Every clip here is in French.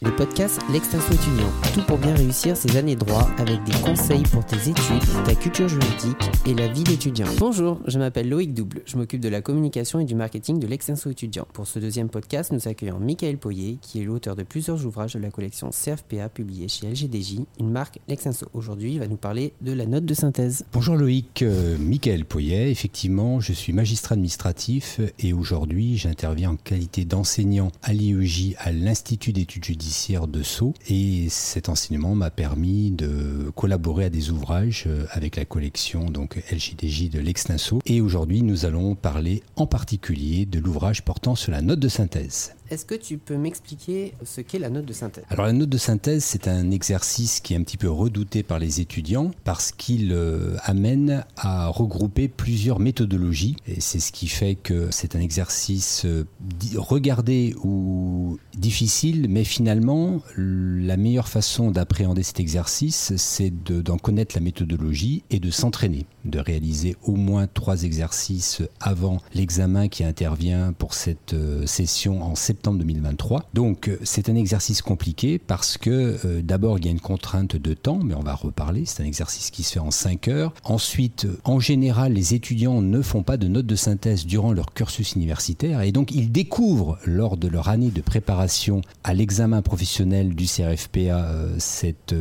Le podcast L'Extinction étudiant, tout pour bien réussir ses années de droit avec des conseils pour tes études, ta culture juridique et la vie d'étudiant. Bonjour, je m'appelle Loïc Double, je m'occupe de la communication et du marketing de l'Extinction étudiant. Pour ce deuxième podcast, nous accueillons Michael Poyer, qui est l'auteur de plusieurs ouvrages de la collection CFPA publiée chez LGDJ, une marque L'Extinction. Aujourd'hui, il va nous parler de la note de synthèse. Bonjour Loïc, euh, Michael Poyer, effectivement, je suis magistrat administratif et aujourd'hui j'interviens en qualité d'enseignant à l'IEJ à l'Institut d'études judiciaires de Sceaux et cet enseignement m'a permis de collaborer à des ouvrages euh, avec la collection donc LJDJ de l'Extinso et aujourd'hui nous allons parler en particulier de l'ouvrage portant sur la note de synthèse. Est-ce que tu peux m'expliquer ce qu'est la note de synthèse? Alors la note de synthèse, c'est un exercice qui est un petit peu redouté par les étudiants parce qu'il euh, amène à regrouper plusieurs méthodologies. Et c'est ce qui fait que c'est un exercice euh, regardé ou difficile, mais finalement la meilleure façon d'appréhender cet exercice, c'est d'en connaître la méthodologie et de s'entraîner, de réaliser au moins trois exercices avant l'examen qui intervient pour cette euh, session en septembre 2023. Donc euh, c'est un exercice compliqué parce que euh, d'abord il y a une contrainte de temps, mais on va reparler, c'est un exercice qui se fait en 5 heures. Ensuite, euh, en général, les étudiants ne font pas de notes de synthèse durant leur cursus universitaire et donc ils découvrent lors de leur année de préparation à l'examen professionnel du CRFPA cet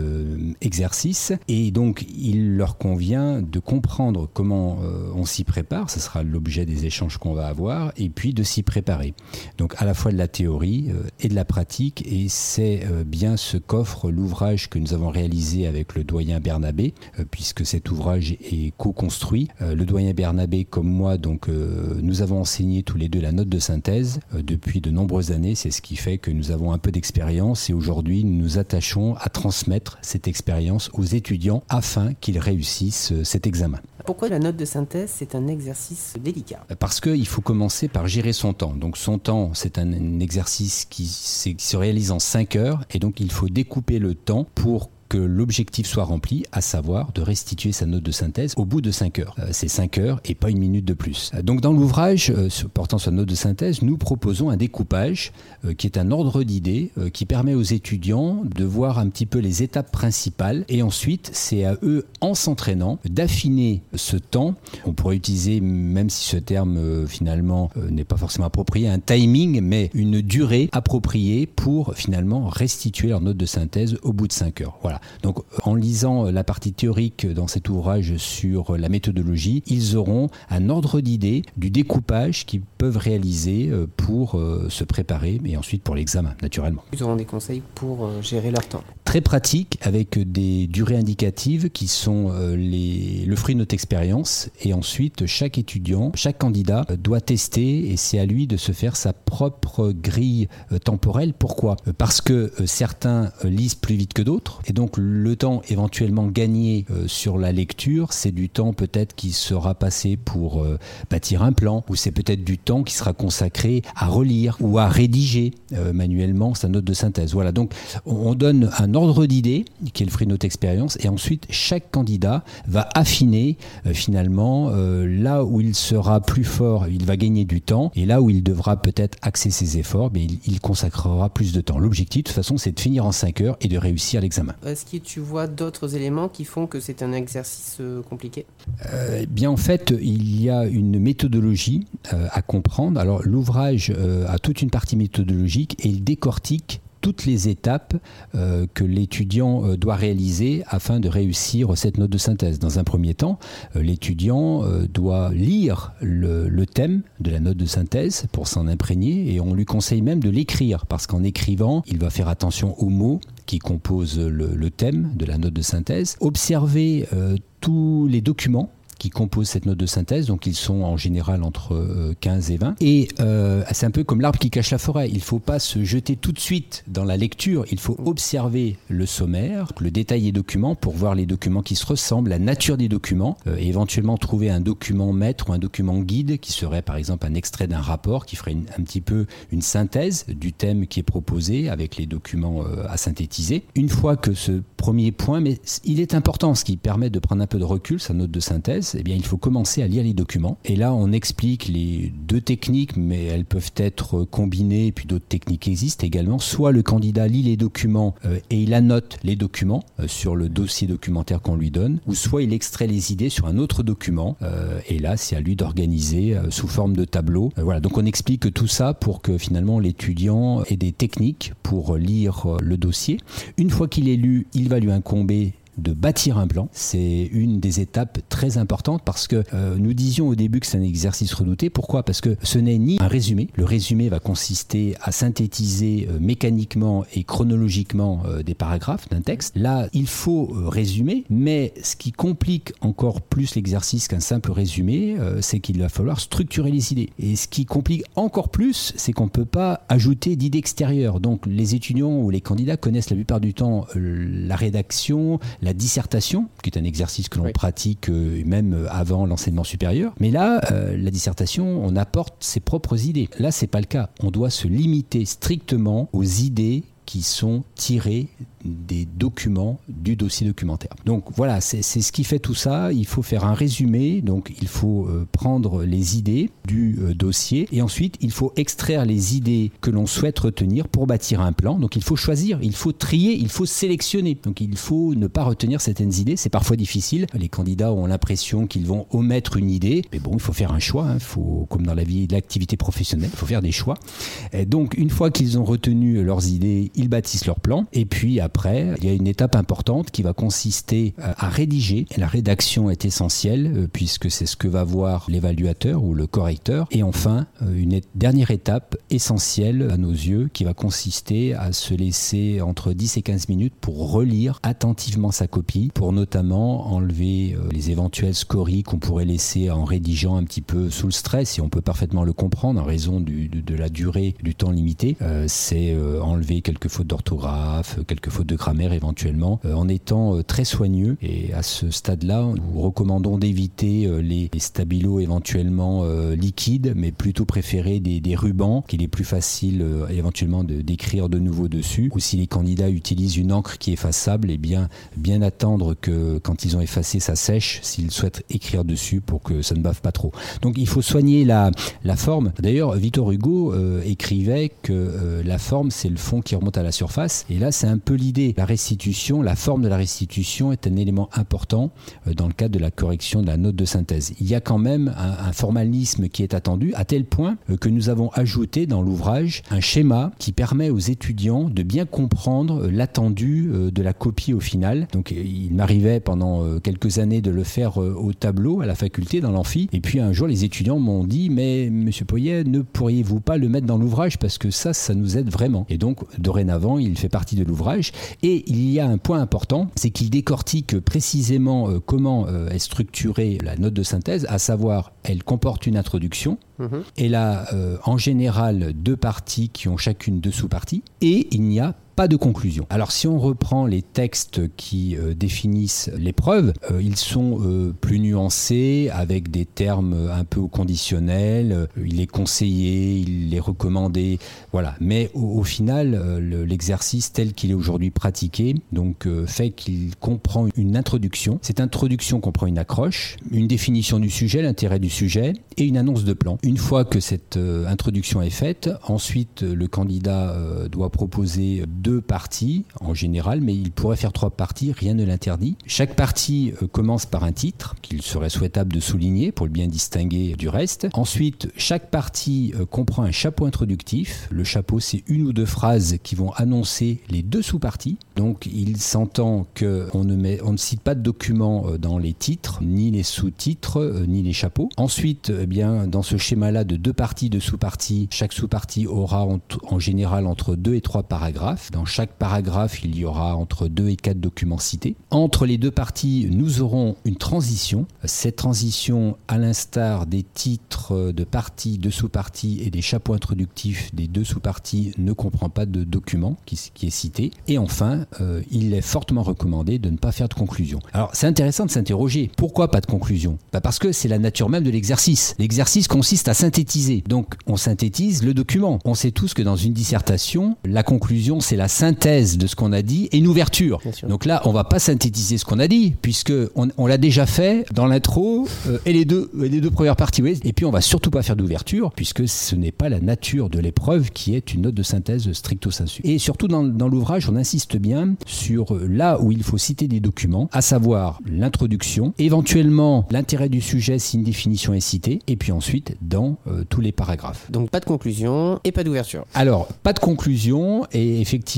exercice et donc il leur convient de comprendre comment on s'y prépare, ce sera l'objet des échanges qu'on va avoir, et puis de s'y préparer. Donc à la fois de la théorie euh, et de la pratique et c'est euh, bien ce qu'offre l'ouvrage que nous avons réalisé avec le doyen Bernabé euh, puisque cet ouvrage est co-construit. Le doyen Bernabé comme moi donc nous avons enseigné tous les deux la note de synthèse depuis de nombreuses années, c'est ce qui fait que nous avons un peu d'expérience et aujourd'hui nous nous attachons à transmettre cette expérience aux étudiants afin qu'ils réussissent cet examen. Pourquoi la note de synthèse, c'est un exercice délicat? Parce qu'il faut commencer par gérer son temps. Donc son temps, c'est un, exercice qui, qui se réalise en 5 heures et donc il faut découper le temps pour que l'objectif soit rempli, à savoir de restituer sa note de synthèse au bout de 5 heures. Euh, c'est 5 heures et pas une minute de plus. Euh, donc dans l'ouvrage euh, portant sur note de synthèse, nous proposons un découpage qui est un ordre d'idées qui permet aux étudiants de voir un petit peu les étapes principales et ensuite c'est à eux en s'entraînant d'affiner ce temps. On pourrait utiliser, même si ce terme finalement n'est pas forcément approprié, un timing, mais une durée appropriée pour finalement restituer leur note de synthèse au bout de 5 heures. Voilà. Donc en lisant la partie théorique dans cet ouvrage sur la méthodologie, ils auront un ordre d'idée du découpage qu'ils peuvent réaliser euh, pour euh, se préparer et ensuite pour l'examen, naturellement. Ils auront des conseils pour euh, gérer leur temps. Très pratique avec des durées indicatives qui sont les, le fruit de notre expérience et ensuite chaque étudiant, chaque candidat doit tester et c'est à lui de se faire sa propre grille temporelle. Pourquoi? Parce que certains lisent plus vite que d'autres et donc le temps éventuellement gagné euh, sur la lecture, c'est du temps peut-être qui sera passé pour euh, bâtir un plan, ou c'est peut-être du temps qui sera consacré à relire ou à rédiger euh, manuellement sa note de synthèse. Voilà, donc on donne un ordre d'idée qui est le fruit de notre expérience, et ensuite chaque candidat va affiner finalement là où il sera plus fort, il va gagner du temps, et là où il devra peut-être axer ses efforts, mais il, il consacrera plus de temps. L'objectif de toute façon, c'est de finir en 5 heures et de réussir l'examen est-ce que tu vois d'autres éléments qui font que c'est un exercice euh, compliqué? Euh, Bien en fait, il y a une méthodologie euh, à comprendre. Alors l'ouvrage a toute une partie méthodologique et il décortique toutes les étapes euh, que l'étudiant euh, doit réaliser afin de réussir cette note de synthèse. Dans un premier temps, euh, l'étudiant doit lire le, thème de la note de synthèse pour s'en imprégner et on lui conseille même de l'écrire parce qu'en écrivant, il va faire attention aux mots qui composent le, le thème de la note de synthèse, observer tous les documents qui composent cette note de synthèse. Donc ils sont en général entre 15 euh, et 20. Et euh, c'est un peu comme l'arbre qui cache la forêt. Il ne faut pas se jeter tout de suite dans la lecture. Il faut observer le sommaire, le détail des documents pour voir les documents qui se ressemblent, la nature des documents, euh, éventuellement trouver un document maître ou un document guide qui serait par exemple un extrait d'un rapport qui ferait un petit peu une synthèse du thème qui est proposé avec les documents à synthétiser. Une fois que ce premier point, mais il est important, ce qui permet de prendre un peu de recul, sa note de synthèse, eh bien, il faut commencer à lire les documents. Et là, on explique les deux techniques, mais elles peuvent être combinées, et puis d'autres techniques existent également. Soit le candidat lit les documents euh, et il annote les documents euh, sur le dossier documentaire qu'on lui donne, ou soit il extrait les idées sur un autre document, euh, et là, c'est à lui d'organiser sous forme de tableau. voilà, donc on explique tout ça pour que finalement l'étudiant ait des techniques pour lire le dossier. Une fois qu'il est lu, il va lui incomber de bâtir un plan. C'est une des étapes très importantes parce que euh, nous disions au début que c'est un exercice redouté. Pourquoi? Parce que ce n'est ni un résumé. Le résumé va consister à synthétiser euh, mécaniquement et chronologiquement euh, des paragraphes d'un texte. Là, il faut résumer, mais ce qui complique encore plus l'exercice qu'un simple résumé, c'est qu'il va falloir structurer les idées. Et ce qui complique encore plus, c'est qu'on ne peut pas ajouter d'idées extérieures. Donc les étudiants ou les candidats connaissent la plupart du temps la rédaction, la dissertation, qui est un exercice que l'on pratique euh, même avant l'enseignement supérieur. Mais là, euh, la dissertation, on apporte ses propres idées. Là, c'est pas le cas. On doit se limiter strictement aux idées qui sont tirées des documents du dossier documentaire. Donc voilà, c'est ce qui fait tout ça. Il faut faire un résumé, donc il faut euh, prendre les idées du euh, dossier et ensuite il faut extraire les idées que l'on souhaite retenir pour bâtir un plan. Donc il faut choisir, il faut trier, il faut sélectionner. Donc il faut ne pas retenir certaines idées. C'est parfois difficile. Les candidats ont l'impression qu'ils vont omettre une idée, mais bon, il faut faire un choix. Hein. faut, comme dans la vie l'activité professionnelle, il faut faire des choix. Donc une fois qu'ils ont retenu leurs idées, ils bâtissent leur plan et puis après après, il y a une étape importante qui va consister euh, à rédiger. la rédaction est essentielle euh, puisque c'est ce que va voir l'évaluateur ou le correcteur. Et enfin, euh, une dernière étape essentielle à nos yeux qui va consister à se laisser entre 10 et 15 minutes pour relire attentivement sa copie, pour notamment enlever les éventuels scories qu'on pourrait laisser en rédigeant un petit peu sous le stress, et on peut parfaitement le comprendre en raison de, de, la durée du temps limité. c'est enlever quelques fautes d'orthographe, quelques fautes de grammaire éventuellement, euh, en étant euh, très soigneux. Et à ce stade-là, nous recommandons d'éviter euh, les, stabilos éventuellement liquides, mais plutôt préférer des, rubans qu'il est plus facile éventuellement d'écrire de, nouveau dessus. Ou si les candidats utilisent une encre qui est effaçable, et eh bien, bien attendre que quand ils ont effacé, ça sèche s'ils souhaitent écrire dessus pour que ça ne bave pas trop. Donc il faut soigner la, la forme. D'ailleurs, Victor Hugo écrivait que la forme, c'est le fond qui remonte à la surface. Et là, c'est un peu l'idée la restitution, la forme de la restitution est un élément important euh, dans le cadre de la correction de la note de synthèse. Il y a quand même un, formalisme qui est attendu, à tel point euh, que nous avons ajouté dans l'ouvrage un schéma qui permet aux étudiants de bien comprendre euh, l'attendu de la copie au final. Donc il m'arrivait pendant quelques années de le faire au tableau, à la faculté, dans l'amphi. Et puis un jour, les étudiants m'ont dit, mais monsieur Poyet, ne pourriez-vous pas le mettre dans l'ouvrage? Parce que ça, ça nous aide vraiment. Et donc, dorénavant, il fait partie de l'ouvrage. Et il y a un point important, c'est qu'il décortique précisément euh, comment euh, est structurée la note de synthèse, à savoir elle comporte une introduction, mhm. elle a euh, en général deux parties qui ont chacune deux sous-parties, et il n'y a pas de conclusion. Alors si on reprend les textes qui euh, définissent l'épreuve, euh, ils sont euh, plus nuancés avec des termes un peu au conditionnel, il est conseillé, il est recommandé, voilà. Mais au, final, l'exercice tel qu'il est aujourd'hui pratiqué, donc fait qu'il comprend une introduction. Cette introduction comprend une accroche, une définition du sujet, l'intérêt du sujet et une annonce de plan. Une fois que cette introduction est faite, ensuite le candidat doit proposer deux parties en général, mais il pourrait faire trois parties, rien ne l'interdit. Chaque partie euh, commence par un titre qu'il serait souhaitable de souligner pour le bien distinguer du reste. Ensuite, chaque partie euh, comprend un chapeau introductif. Le chapeau, c'est une ou deux phrases qui vont annoncer les deux sous-parties. Donc, il s'entend qu'on ne, on ne cite pas de documents euh, dans les titres, ni les sous-titres, ni les chapeaux. Ensuite, eh bien, dans ce schéma-là de deux parties, de sous-parties, chaque sous-partie aura en général entre deux et trois paragraphes. Dans chaque paragraphe, il y aura entre deux et quatre documents cités. Entre les deux parties, nous aurons une transition. Cette transition, à l'instar des titres de parties, de sous-parties et des chapeaux introductifs des deux sous-parties, ne comprend pas de document qui, est cité. Et enfin, euh, il est fortement recommandé de ne pas faire de conclusion. Alors, c'est intéressant de s'interroger. Pourquoi pas de conclusion? Bah Parce que c'est la nature même de l'exercice. L'exercice consiste à synthétiser. Donc, on synthétise le document. On sait tous que dans une dissertation, la conclusion, c'est la la synthèse de ce qu'on a dit et une ouverture. Donc là, on va pas synthétiser ce qu'on a dit, puisque on, l'a déjà fait dans l'intro euh, et les deux, les deux premières parties. Et puis on va surtout pas faire d'ouverture, puisque ce n'est pas la nature de l'épreuve qui est une note de synthèse stricto sensu. Et surtout dans, dans l'ouvrage, on insiste bien sur là où il faut citer des documents, à savoir l'introduction, éventuellement l'intérêt du sujet si une définition est citée, et puis ensuite dans euh, tous les paragraphes. Donc pas de conclusion et pas d'ouverture. Alors, pas de conclusion, et effectivement,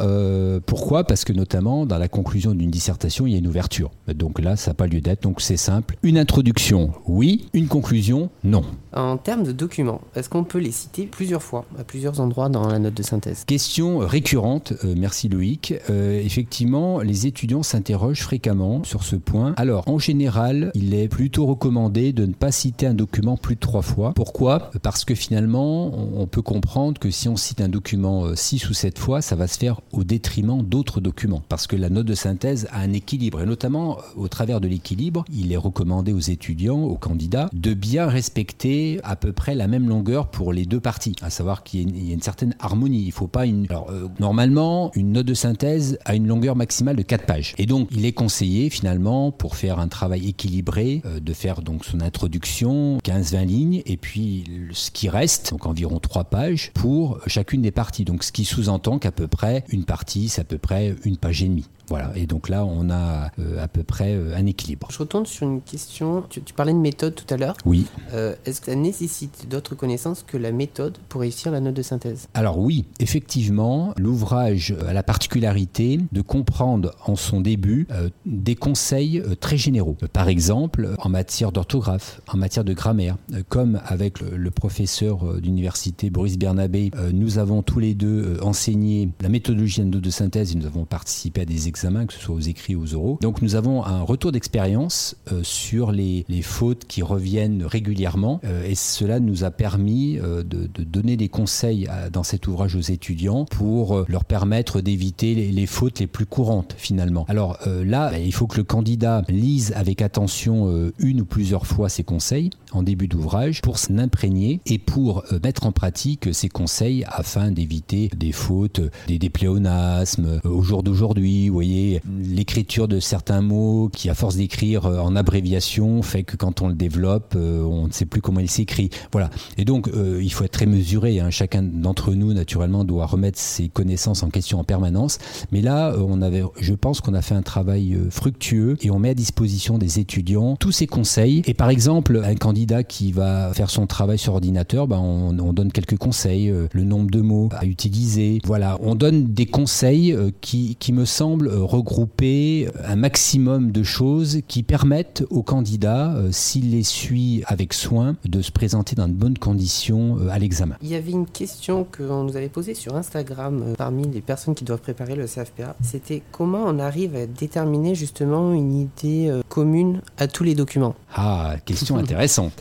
euh, pourquoi? Parce que notamment dans la conclusion d'une dissertation, il y a une ouverture. Donc là, ça n'a pas lieu d'être, donc c'est simple. Une introduction, oui. Une conclusion, non. En termes de documents, est-ce qu'on peut les citer plusieurs fois, à plusieurs endroits dans la note de synthèse? Question récurrente, euh, merci Loïc. effectivement, les étudiants s'interrogent fréquemment sur ce point. Alors, en général, il est plutôt recommandé de ne pas citer un document plus de trois fois. Pourquoi? Parce que finalement, on peut comprendre que si on cite un document euh, six ou sept fois, ça va se faire au détriment d'autres documents. Parce que la note de synthèse a un équilibre. Et notamment, euh, au travers de l'équilibre, il est recommandé aux étudiants, aux candidats, de bien respecter à peu près la même longueur pour les deux parties. À savoir qu'il y, a une certaine harmonie. Il faut pas une. Alors, euh, normalement, une note de synthèse a une longueur maximale de 4 pages. Et donc, il est conseillé, finalement, pour faire un travail équilibré, de faire donc son introduction, 15-20 lignes, et puis ce qui reste, donc environ trois pages, pour chacune des parties. Donc ce qui sous-entend qu'à peu une partie, c'est à peu près une page et demie. Voilà, et donc là, on a euh, à peu près euh, un équilibre. Je retourne sur une question. Tu, parlais de méthode tout à l'heure. Oui. Euh, est-ce que ça nécessite d'autres connaissances que la méthode pour réussir la note de synthèse? Alors oui, effectivement, l'ouvrage a la particularité de comprendre en son début des conseils très généraux. Par exemple, en matière d'orthographe, en matière de grammaire, comme avec le, professeur d'université Boris Bernabé, nous avons tous les deux enseigné la méthodologie de note de synthèse et nous avons participé à des que ce soit aux écrits ou aux oraux. Donc nous avons un retour d'expérience euh, sur les, fautes qui reviennent régulièrement euh, et cela nous a permis euh, de, donner des conseils dans cet ouvrage aux étudiants pour leur permettre d'éviter les, fautes les plus courantes finalement. Alors là, ben, il faut que le candidat lise avec attention une ou plusieurs fois ces conseils en début d'ouvrage pour s'imprégner et pour mettre en pratique ces conseils afin d'éviter des fautes, des dépléonasmes au jour d'aujourd'hui vous voyez, l'écriture de certains mots qui, à force d'écrire euh, en abréviation, fait que quand on le développe, euh, on ne sait plus comment il s'écrit. Voilà. Et donc, euh, il faut être très mesuré. Hein. Chacun d'entre nous, naturellement, doit remettre ses connaissances en question en permanence. Mais là, on avait, je pense qu'on a fait un travail fructueux et on met à disposition des étudiants tous ces conseils. Et par exemple, un candidat qui va faire son travail sur ordinateur, ben on, on donne quelques conseils, le nombre de mots à utiliser. Voilà, on donne des conseils qui, qui me semblent euh, regrouper un maximum de choses qui permettent au candidat, euh, s'il les suit avec soin, de se présenter dans de bonnes conditions euh, à l'examen. Il y avait une question qu'on nous avait posée sur Instagram parmi les personnes qui doivent préparer le CFPA. C'était comment on arrive à déterminer justement une idée commune à tous les documents? Ah, question intéressante.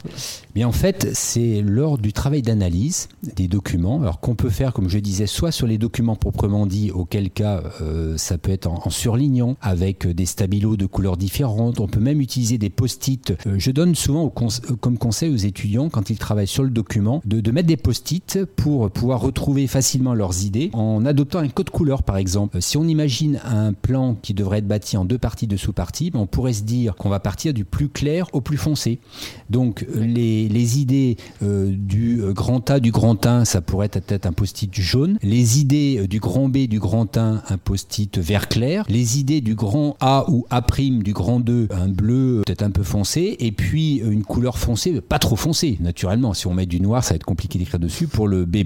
Mais en fait, c'est lors du travail d'analyse des documents, alors qu'on peut faire, comme je disais, soit sur les documents proprement dit, auquel cas ça peut être en en, surlignant avec des stabilos de couleurs différentes. On peut même utiliser des post-it. Euh, je donne souvent euh, comme conseil aux étudiants quand ils travaillent sur le document de, mettre des post-it pour pouvoir retrouver facilement leurs idées en adoptant un code couleur par exemple. Euh, si on imagine un plan qui devrait être bâti en deux parties de sous-parties, ben, on pourrait se dire qu'on va partir du plus clair au plus foncé. Donc les, idées du grand A, du grand 1, ça pourrait être peut-être un post-it jaune. Les idées du grand B, du grand 1, un post-it vert clair les idées du grand A ou A' du grand 2, un bleu peut-être un peu foncé, et puis une couleur foncée, pas trop foncée, naturellement. Si on met du noir, ça va être compliqué d'écrire dessus pour le B'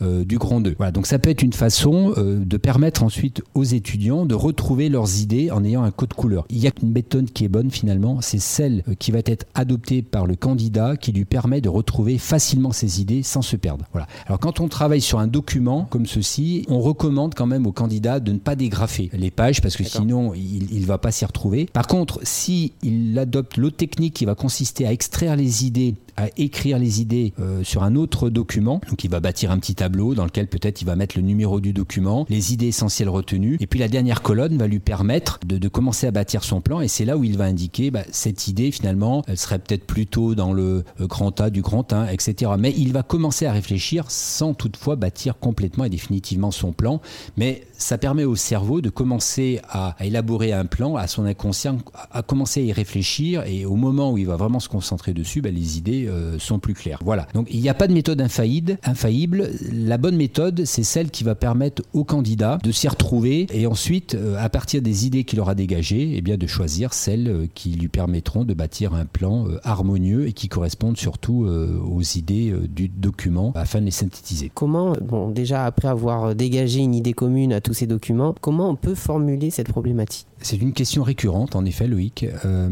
euh, du grand 2. Voilà, donc ça peut être une façon euh, de permettre ensuite aux étudiants de retrouver leurs idées en ayant un code couleur. Il y a une méthode qui est bonne finalement, c'est celle euh, qui va être adoptée par le candidat qui lui permet de retrouver facilement ses idées sans se perdre. Voilà. Alors quand on travaille sur un document comme ceci, on recommande quand même au candidat de ne pas dégrafer les pages parce que sinon il ne va pas s'y retrouver. Par contre, si il adopte l'autre technique qui va consister à extraire les idées à écrire les idées euh, sur un autre document. Donc il va bâtir un petit tableau dans lequel peut-être il va mettre le numéro du document, les idées essentielles retenues, et puis la dernière colonne va lui permettre de, commencer à bâtir son plan, et c'est là où il va indiquer bah, cette idée finalement, elle serait peut-être plutôt dans le euh, grand A du grand 1, etc. Mais il va commencer à réfléchir sans toutefois bâtir complètement et définitivement son plan, mais ça permet au cerveau de commencer à, élaborer un plan, à son inconscient, à commencer à y réfléchir, et au moment où il va vraiment se concentrer dessus, bah, les idées euh, sont plus claires. Voilà. Donc il n'y a pas de méthode infaillible. La bonne méthode, c'est celle qui va permettre au candidat de s'y retrouver et ensuite, euh, à partir des idées qu'il aura dégagées, eh bien, de choisir celles euh, qui lui permettront de bâtir un plan harmonieux et qui correspondent surtout aux idées du document afin de les synthétiser. Comment, bon, déjà après avoir dégagé une idée commune à tous ces documents, comment on peut formuler cette problématique? C'est une question récurrente, en effet, Loïc. Euh,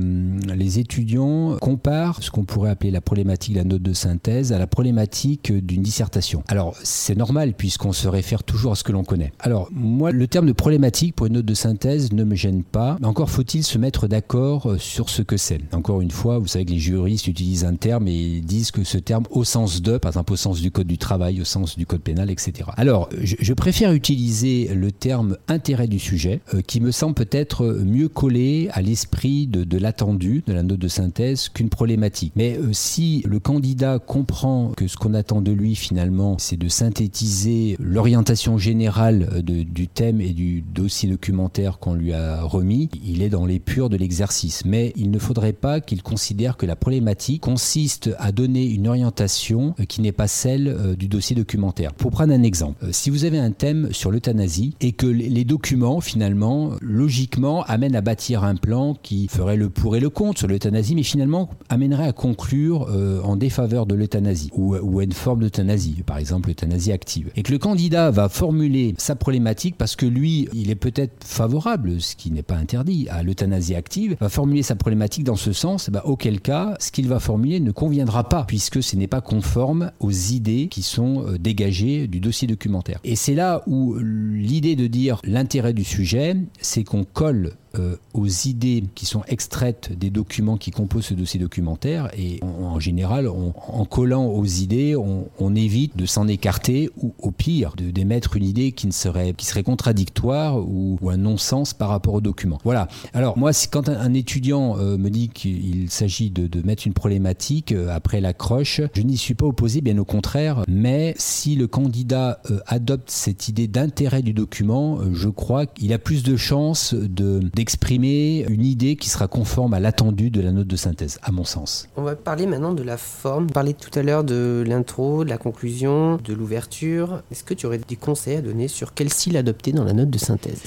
les étudiants comparent ce qu'on pourrait appeler la problématique de la note de synthèse à la problématique d'une dissertation. Alors, c'est normal puisqu'on se réfère toujours à ce que l'on connaît. Alors, moi, le terme de problématique pour une note de synthèse ne me gêne pas. Encore faut-il se mettre d'accord sur ce que c'est. Encore une fois, vous savez que les juristes utilisent un terme et disent que ce terme, au sens de, par exemple au sens du code du travail, au sens du code pénal, etc. Alors, je, préfère utiliser le terme intérêt du sujet, euh, qui me semble peut-être mieux collé à l'esprit de, l'attendu de la note de synthèse qu'une problématique. Mais euh, si le candidat comprend que ce qu'on attend de lui finalement, c'est de synthétiser l'orientation générale euh, du thème et du dossier documentaire qu'on lui a remis, il est dans les purs de l'exercice. Mais il ne faudrait pas qu'il considère que la problématique consiste à donner une orientation euh, qui n'est pas celle du dossier documentaire. Pour prendre un exemple, si vous avez un thème sur l'euthanasie et que les documents finalement, logiquement, amène à bâtir un plan qui ferait le pour et le contre sur l'euthanasie, mais finalement amènerait à conclure euh, en défaveur de l'euthanasie ou, une forme d'euthanasie, par exemple l'euthanasie active. Et que le candidat va formuler sa problématique parce que lui, il est peut-être favorable, ce qui n'est pas interdit, à l'euthanasie active, va formuler sa problématique dans ce sens, bah, auquel cas, ce qu'il va formuler ne conviendra pas, puisque ce n'est pas conforme aux idées qui sont euh, dégagées du dossier documentaire. Et c'est là où l'idée de dire l'intérêt du sujet, c'est qu'on colle euh, aux idées qui sont extraites des documents qui composent ce dossier documentaire et en, général, en collant aux idées, on, évite de s'en écarter ou au pire d'émettre une idée qui ne serait qui serait contradictoire ou, un non-sens par rapport au document. Voilà. Alors moi, quand un, étudiant euh, me dit qu'il s'agit de, mettre une problématique euh, après l'accroche, je n'y suis pas opposé, bien au contraire. Mais si le candidat adopte cette idée d'intérêt du document, je crois qu'il a plus de chances de d'exprimer une idée qui sera conforme à l'attendu de la note de synthèse, à mon sens. On va parler maintenant de la forme. On parlait tout à l'heure de l'intro, de la conclusion, de l'ouverture. Est-ce que tu aurais des conseils à donner sur quel style adopter dans la note de synthèse?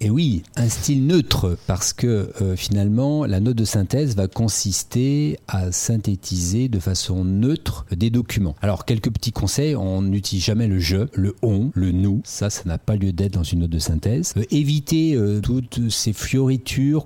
Et eh oui, un style neutre, parce que euh, finalement, la note de synthèse va consister à synthétiser de façon neutre des documents. Alors, quelques petits conseils, on n'utilise jamais le je, le on, le nous. Ça, ça n'a pas lieu d'être dans une note de synthèse. Euh, éviter euh, toutes ces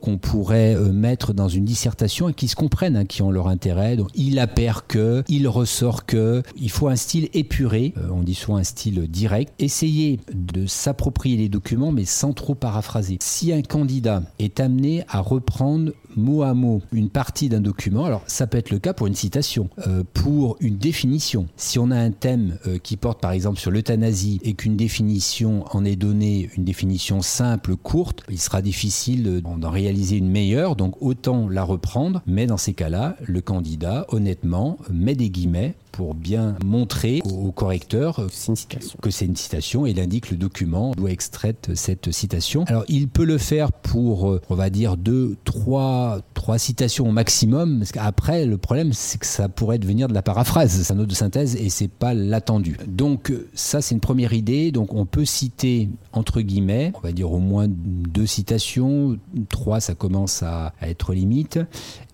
qu'on pourrait euh, mettre dans une dissertation et qui se comprennent, hein, qui ont leur intérêt. Donc, il appert que, il ressort que. Il faut un style épuré, euh, on dit souvent un style direct. Essayez de s'approprier les documents, mais sans trop paraphraser. Si un candidat est amené à reprendre mot à mot une partie d'un document, alors ça peut être le cas pour une citation, euh, pour une définition. Si on a un thème qui porte par exemple sur l'euthanasie et qu'une définition en est donnée, une définition simple, courte, il sera difficile d'en réaliser une meilleure, donc autant la reprendre. Mais dans ces cas-là, le candidat, honnêtement, met des guillemets pour bien montrer au correcteur que c'est une citation il indique le document. Doit extraire cette citation. Alors il peut le faire pour, euh, on va dire, deux, trois, trois citations au maximum, parce qu'après le problème c'est que ça pourrait devenir de la paraphrase, c'est un autre de synthèse et c'est pas l'attendu. Donc ça c'est une première idée, donc on peut citer entre guillemets, on va dire au moins deux citations, trois ça commence à, à être limite,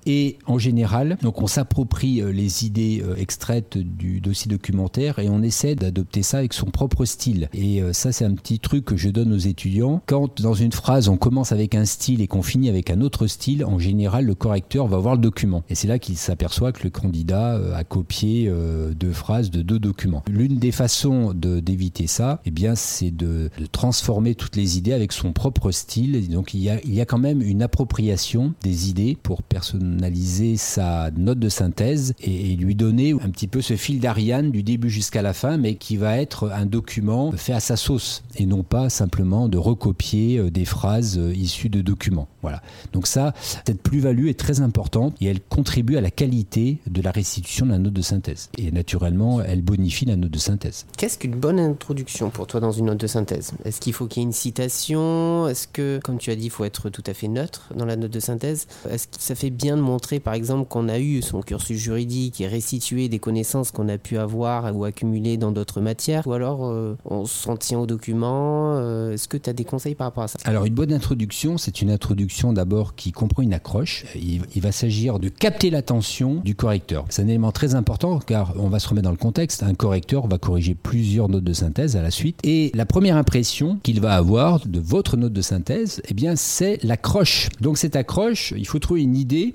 et en général, donc on s'approprie euh, les idées euh, extraites du dossier documentaire et on essaie d'adopter ça avec son propre style. Et euh, ça, c'est un petit truc que je donne aux étudiants. Quand dans une phrase, on commence avec un style et qu'on finit avec un autre style, en général, le correcteur va voir le document. Et c'est là qu'il s'aperçoit que le candidat a copié deux phrases de deux documents. L'une des façons d'éviter ça, eh bien, c'est de, de, transformer toutes les idées avec son propre style. donc, il y, a, il y a quand même une appropriation des idées pour personne personnaliser sa note de synthèse et, lui donner un petit peu ce fil d'Ariane du début jusqu'à la fin, mais qui va être un document fait à sa sauce et non pas simplement de recopier euh, des phrases euh, issues de documents. Voilà. Donc ça, cette plus-value est très importante et elle contribue à la qualité de la restitution de la note de synthèse. Et naturellement, elle bonifie la note de synthèse. Qu'est-ce qu'une bonne introduction pour toi dans une note de synthèse? Est-ce qu'il faut qu'il y ait une citation? Est-ce que, comme tu as dit, il faut être tout à fait neutre dans la note de synthèse? Est-ce que ça fait bien de montrer, par exemple, qu'on a eu son cursus juridique et restituer des connaissances qu'on a pu avoir ou accumuler dans d'autres matières Ou alors euh, on s'en tient au document euh, Est-ce que tu as des conseils par rapport à ça? Alors, une bonne introduction, c'est une introduction d'abord qui comprend une accroche. Il, va s'agir de capter l'attention du correcteur. C'est un élément très important car on va se remettre dans le contexte. Un correcteur va corriger plusieurs notes de synthèse à la suite et la première impression qu'il va avoir de votre note de synthèse, eh bien, c'est l'accroche. Donc cette accroche, il faut trouver une idée.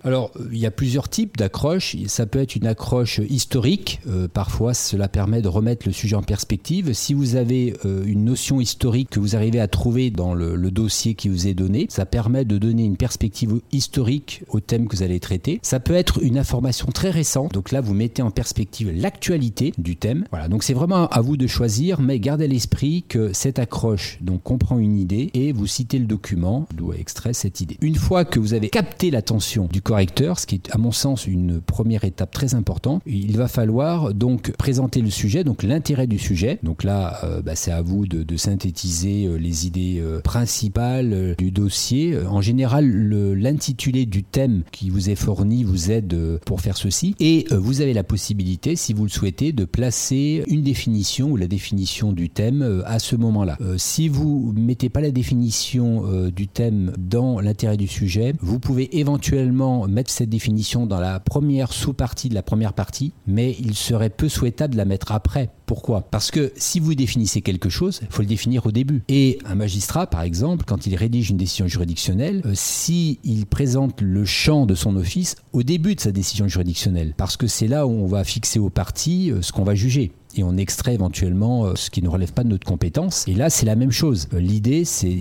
Il y a plusieurs types d'accroches. Ça peut être une accroche historique. Euh, parfois, cela permet de remettre le sujet en perspective. Si vous avez euh, une notion historique que vous arrivez à trouver dans le, dossier qui vous est donné, ça permet de donner une perspective historique au thème que vous allez traiter. Ça peut être une information très récente. Donc là, vous mettez en perspective l'actualité du thème. Voilà. Donc c'est vraiment à vous de choisir, mais gardez à l'esprit que cette accroche donc comprend une idée et vous citez le document d'où est extrait cette idée. Une fois que vous avez capté l'attention du ce qui est à mon sens une première étape très importante, il va falloir donc présenter le sujet, donc l'intérêt du sujet. Donc là, euh, bah, c'est à vous de, synthétiser euh, les idées euh, principales du dossier. En général, l'intitulé du thème qui vous est fourni vous aide pour faire ceci. Et vous avez la possibilité, si vous le souhaitez, de placer une définition ou la définition du thème à ce moment-là. Si vous mettez pas la définition du thème dans l'intérêt du sujet, vous pouvez éventuellement mettre cette définition dans la première sous-partie de la première partie, mais il serait peu souhaitable de la mettre après. Pourquoi? Parce que si vous définissez quelque chose, il faut le définir au début. Et un magistrat, par exemple, quand il rédige une décision juridictionnelle, si il présente le champ de son office au début de sa décision juridictionnelle, parce que c'est là où on va fixer aux parties euh, ce qu'on va juger et on extrait éventuellement euh, ce qui ne relève pas de notre compétence. Et là, c'est la même chose. Euh, l'idée, c'est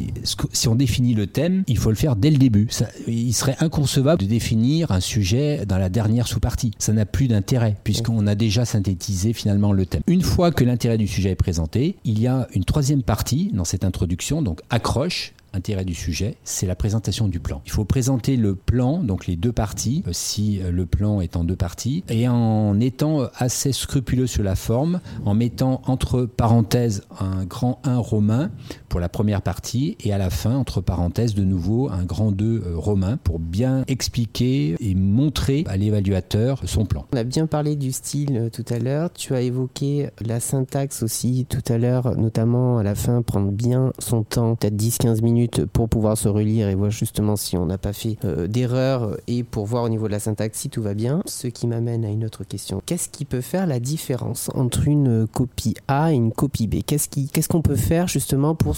si on définit le thème, il faut le faire dès le début. Il serait inconcevable de définir un sujet dans la dernière sous-partie. Ça n'a plus d'intérêt puisqu'on a déjà synthétisé finalement le thème. Une fois que l'intérêt du sujet est présenté, il y a une troisième partie dans cette introduction, donc accroche, intérêt du sujet, c'est la présentation du plan. Il faut présenter le plan, donc les deux parties, euh, si euh, le plan est en deux parties, et en étant assez scrupuleux sur la forme, en mettant entre parenthèses un grand 1 romain pour la première partie, et à la fin, entre parenthèses, de nouveau un grand 2 euh, romain pour bien expliquer et montrer à l'évaluateur son plan. On a bien parlé du style tout à l'heure, tu as évoqué la syntaxe aussi tout à l'heure, notamment à la fin, prendre bien son temps, peut-être 10-15 minutes pour pouvoir se relire et voir justement si on n'a pas fait euh, d'erreur et pour voir au niveau de la syntaxe si tout va bien. Ce qui m'amène à une autre question. Qu'est-ce qui peut faire la différence entre une copie A et une copie B? Qu'est-ce qu'on ce qu'on peut faire justement pour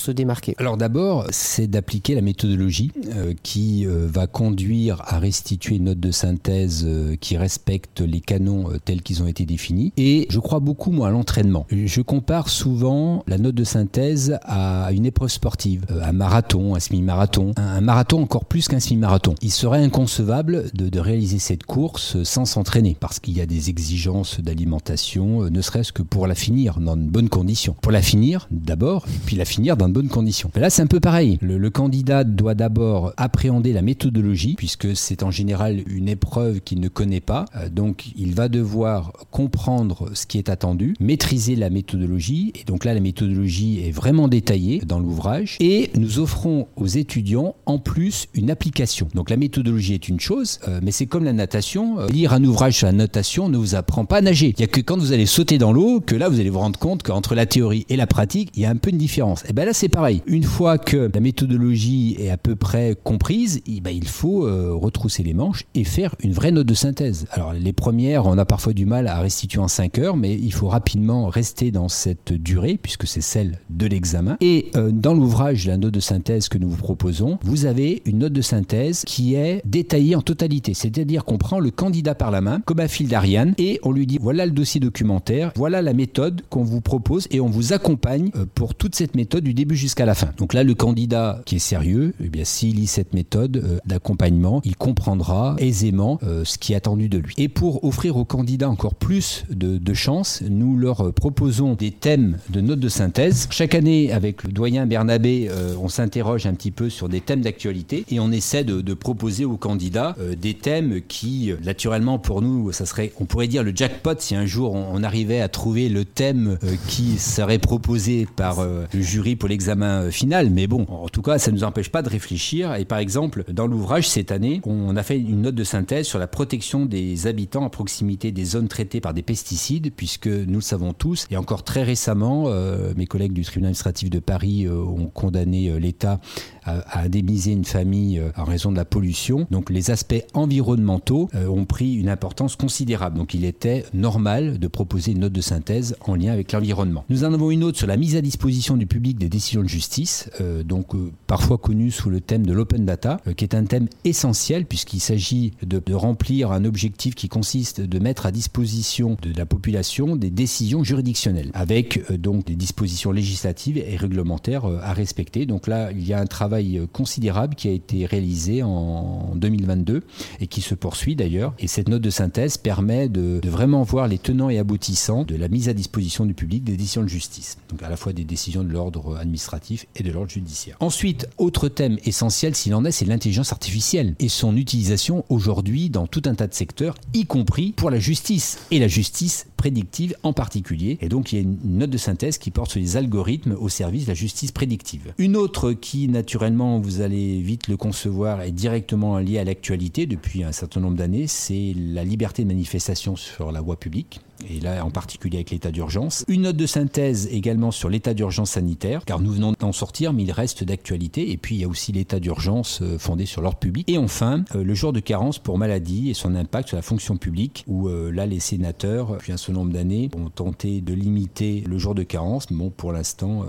Alors d'abord, c'est d'appliquer la méthodologie euh, qui euh, va conduire à restituer une note de synthèse qui respecte les canons tels qu'ils ont été définis. Et je crois beaucoup moi à l'entraînement. Je compare souvent la note de synthèse à une épreuve sportive, un marathon un semi-marathon, un, marathon encore plus qu'un semi-marathon. Il serait inconcevable de, réaliser cette course sans s'entraîner, parce qu'il y a des exigences d'alimentation, euh, ne serait-ce que pour la finir dans de bonnes conditions. Pour la finir d'abord, puis la finir dans de bonnes conditions. là, c'est un peu pareil. Le, candidat doit d'abord appréhender la méthodologie, puisque c'est en général une épreuve qu'il ne connaît pas. Euh, donc, il va devoir comprendre ce qui est attendu, maîtriser la méthodologie. Et donc là, la méthodologie est vraiment détaillée dans l'ouvrage. Et nous offrons aux étudiants en plus une application. Donc la méthodologie est une chose, euh, mais c'est comme la natation. Euh, lire un ouvrage sur la natation ne vous apprend pas à nager. Il n'y a que quand vous allez sauter dans l'eau que là vous allez vous rendre compte qu'entre la théorie et la pratique, il y a un peu de différence. Et bien là c'est pareil. Une fois que la méthodologie est à peu près comprise, et ben, il faut euh, retrousser les manches et faire une vraie note de synthèse. Alors les premières, on a parfois du mal à restituer en 5 heures, mais il faut rapidement rester dans cette durée puisque c'est celle de l'examen. Et dans l'ouvrage, la note de synthèse, que nous vous proposons, vous avez une note de synthèse qui est détaillée en totalité. C'est-à-dire qu'on prend le candidat par la main, comme un fil d'Ariane, et on lui dit voilà le dossier documentaire, voilà la méthode qu'on vous propose, et on vous accompagne euh, pour toute cette méthode du début jusqu'à la fin. Donc là, le candidat qui est sérieux, eh bien, s'il lit cette méthode euh, d'accompagnement, il comprendra aisément euh, ce qui est attendu de lui. Et pour offrir aux candidats encore plus de, de chances, nous leur proposons des thèmes de notes de synthèse. Chaque année, avec le doyen Bernabé, euh, on s'interroge un petit peu sur des thèmes d'actualité et on essaie de, proposer aux candidats des thèmes qui, naturellement, pour nous, ça serait, on pourrait dire le jackpot si un jour on, on arrivait à trouver le thème qui serait proposé par le jury pour l'examen final. Mais bon, en tout cas, ça ne nous empêche pas de réfléchir. Et par exemple, dans l'ouvrage cette année, on a fait une note de synthèse sur la protection des habitants à proximité des zones traitées par des pesticides, puisque nous le savons tous, et encore très récemment, euh, mes collègues du tribunal administratif de Paris euh, ont condamné euh, l'État à, indemniser une famille en raison de la pollution. Donc les aspects environnementaux ont pris une importance considérable. Donc il était normal de proposer une note de synthèse en lien avec l'environnement. Nous en avons une autre sur la mise à disposition du public des décisions de justice, donc parfois connue sous le thème de l'open data, qui est un thème essentiel puisqu'il s'agit de, de, remplir un objectif qui consiste de mettre à disposition de la population des décisions juridictionnelles, avec euh, donc des dispositions législatives et réglementaires euh, à respecter. Donc là, il y a un travail euh, considérable qui a été réalisé en 2022 et qui se poursuit d'ailleurs. Et cette note de synthèse permet de, de vraiment voir les tenants et aboutissants de la mise à disposition du public des décisions de justice, donc à la fois des décisions de l'ordre administratif et de l'ordre judiciaire. Ensuite, autre thème essentiel s'il en est, c'est l'intelligence artificielle et son utilisation aujourd'hui dans tout un tas de secteurs, y compris pour la justice. Et la justice prédictive en particulier. Et donc il y a une note de synthèse qui porte sur les algorithmes au service de la justice prédictive. Une autre qui, naturellement, vous allez vite le concevoir, est directement liée à l'actualité depuis un certain nombre d'années, c'est la liberté de manifestation sur la voie publique et là en particulier avec l'état d'urgence. Une note de synthèse également sur l'état d'urgence sanitaire, car nous venons d'en sortir, mais il reste d'actualité. Et puis il y a aussi l'état d'urgence euh, fondé sur l'ordre public. Et enfin, euh, le jour de carence pour maladie et son impact sur la fonction publique, où euh, là les sénateurs, depuis un certain nombre d'années, ont tenté de limiter le jour de carence. Bon, pour l'instant,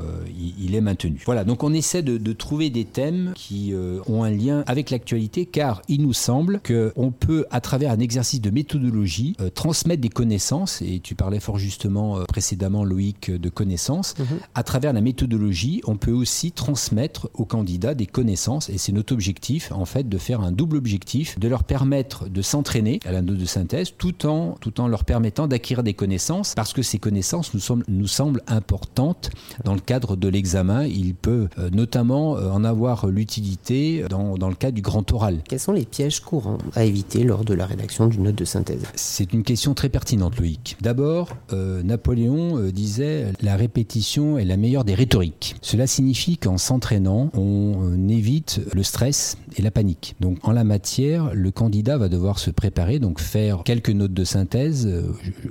il, est maintenu. Voilà, donc on essaie de trouver des thèmes qui ont un lien avec l'actualité, car il nous semble qu'on peut, à travers un exercice de méthodologie, transmettre des connaissances et tu parlais fort justement euh, précédemment, Loïc, de connaissances. Mhm. À travers la méthodologie, on peut aussi transmettre aux candidats des connaissances, et c'est notre objectif, en fait, de faire un double objectif, de leur permettre de s'entraîner à la note de synthèse, tout en, tout en leur permettant d'acquérir des connaissances, parce que ces connaissances nous semblent, nous semblent importantes dans le cadre de l'examen. Il peut euh, notamment euh, en avoir l'utilité dans, dans le cadre du grand oral. Quels sont les pièges courants à éviter lors de la rédaction d'une note de synthèse? C'est une question très pertinente, Loïc. D'abord, euh, Napoléon euh, disait la répétition est la meilleure des rhétoriques. Cela signifie qu'en s'entraînant, on euh, évite le stress et la panique. Donc en la matière, le candidat va devoir se préparer, donc faire quelques notes de synthèse,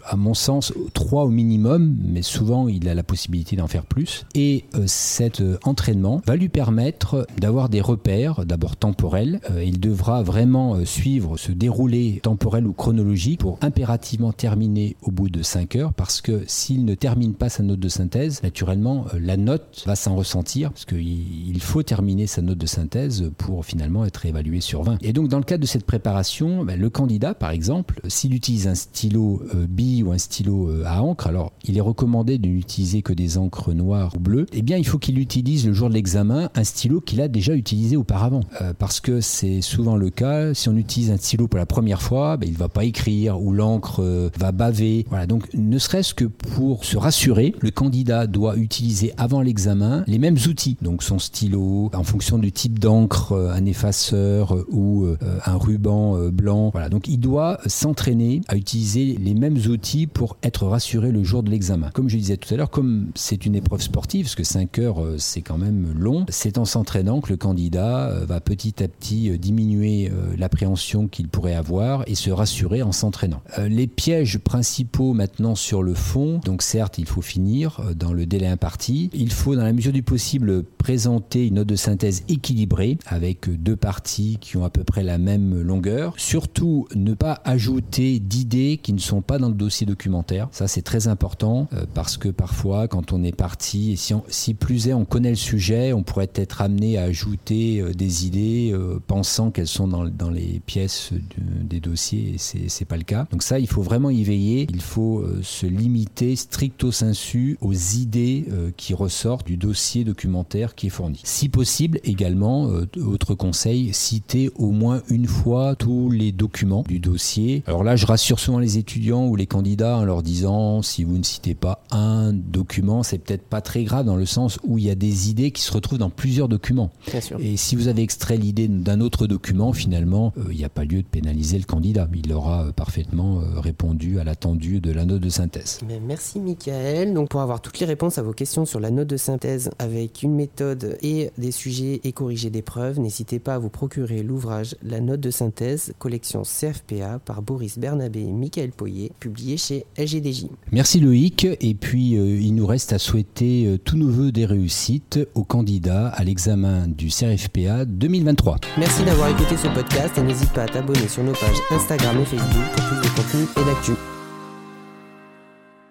à mon sens trois au minimum, mais souvent il a la possibilité d'en faire plus. Et cet entraînement va lui permettre d'avoir des repères, d'abord temporels. il devra vraiment suivre ce déroulé temporel ou chronologique pour impérativement terminer au bout de 5 heures parce que s'il ne termine pas sa note de synthèse, naturellement, euh, la note va s'en ressentir parce qu'il faut terminer sa note de synthèse pour finalement être évalué sur 20. Et donc, dans le cadre de cette préparation, ben, le candidat, par exemple, s'il utilise un stylo euh, bille ou un stylo euh, à encre, alors il est recommandé de n'utiliser que des encres noires ou bleues, eh bien, il faut qu'il utilise le jour de l'examen un stylo qu'il a déjà utilisé auparavant. parce que c'est souvent le cas, si on utilise un stylo pour la première fois, ben, il ne va pas écrire ou l'encre va baver voilà, donc ne serait-ce que pour se rassurer, le candidat doit utiliser avant l'examen les mêmes outils. Donc son stylo, en fonction du type d'encre, euh, un effaceur euh, ou euh, un ruban blanc. Voilà, donc il doit s'entraîner à utiliser les mêmes outils pour être rassuré le jour de l'examen. Comme je disais tout à l'heure, comme c'est une épreuve sportive, parce que 5 heures c'est quand même long, c'est en s'entraînant que le candidat va petit à petit diminuer l'appréhension qu'il pourrait avoir et se rassurer en s'entraînant. Les pièges principaux maintenant sur le fond. Donc certes, il faut finir euh, dans le délai imparti. Il faut, dans la mesure du possible, présenter une note de synthèse équilibrée avec deux parties qui ont à peu près la même longueur. Surtout, ne pas ajouter d'idées qui ne sont pas dans le dossier documentaire. Ça, c'est très important euh, parce que parfois, quand on est parti, et si, plus est, on connaît le sujet, on pourrait être amené à ajouter euh, des idées pensant qu'elles sont dans, dans, les pièces des dossiers et c'est pas le cas. Donc ça, il faut vraiment y veiller il faut euh, se limiter stricto sensu aux idées euh, qui ressortent du dossier documentaire qui est fourni. Si possible, également, euh, autre conseil, citer au moins une fois tous les documents du dossier. Alors là, je rassure souvent les étudiants ou les candidats en leur disant si vous ne citez pas un document, c'est peut-être pas très grave dans le sens où il y a des idées qui se retrouvent dans plusieurs documents. Et si vous avez extrait l'idée d'un autre document, finalement, il n'y a pas lieu de pénaliser le candidat. Il aura parfaitement répondu à l'attendu de la note de synthèse. Merci Michael. Donc pour avoir toutes les réponses à vos questions sur la note de synthèse avec une méthode et des sujets et corriger des preuves, n'hésitez pas à vous procurer l'ouvrage La note de synthèse, collection CFPA par Boris Bernabé et Michael Poyer, publié chez LGDJ. Merci Loïc. Et puis euh, il nous reste à souhaiter euh, tous nos voeux des réussites aux candidats à l'examen du CFPA 2023. Merci d'avoir écouté ce podcast et n'hésite pas à t'abonner sur nos pages Instagram et Facebook pour plus de contenu et d'actu.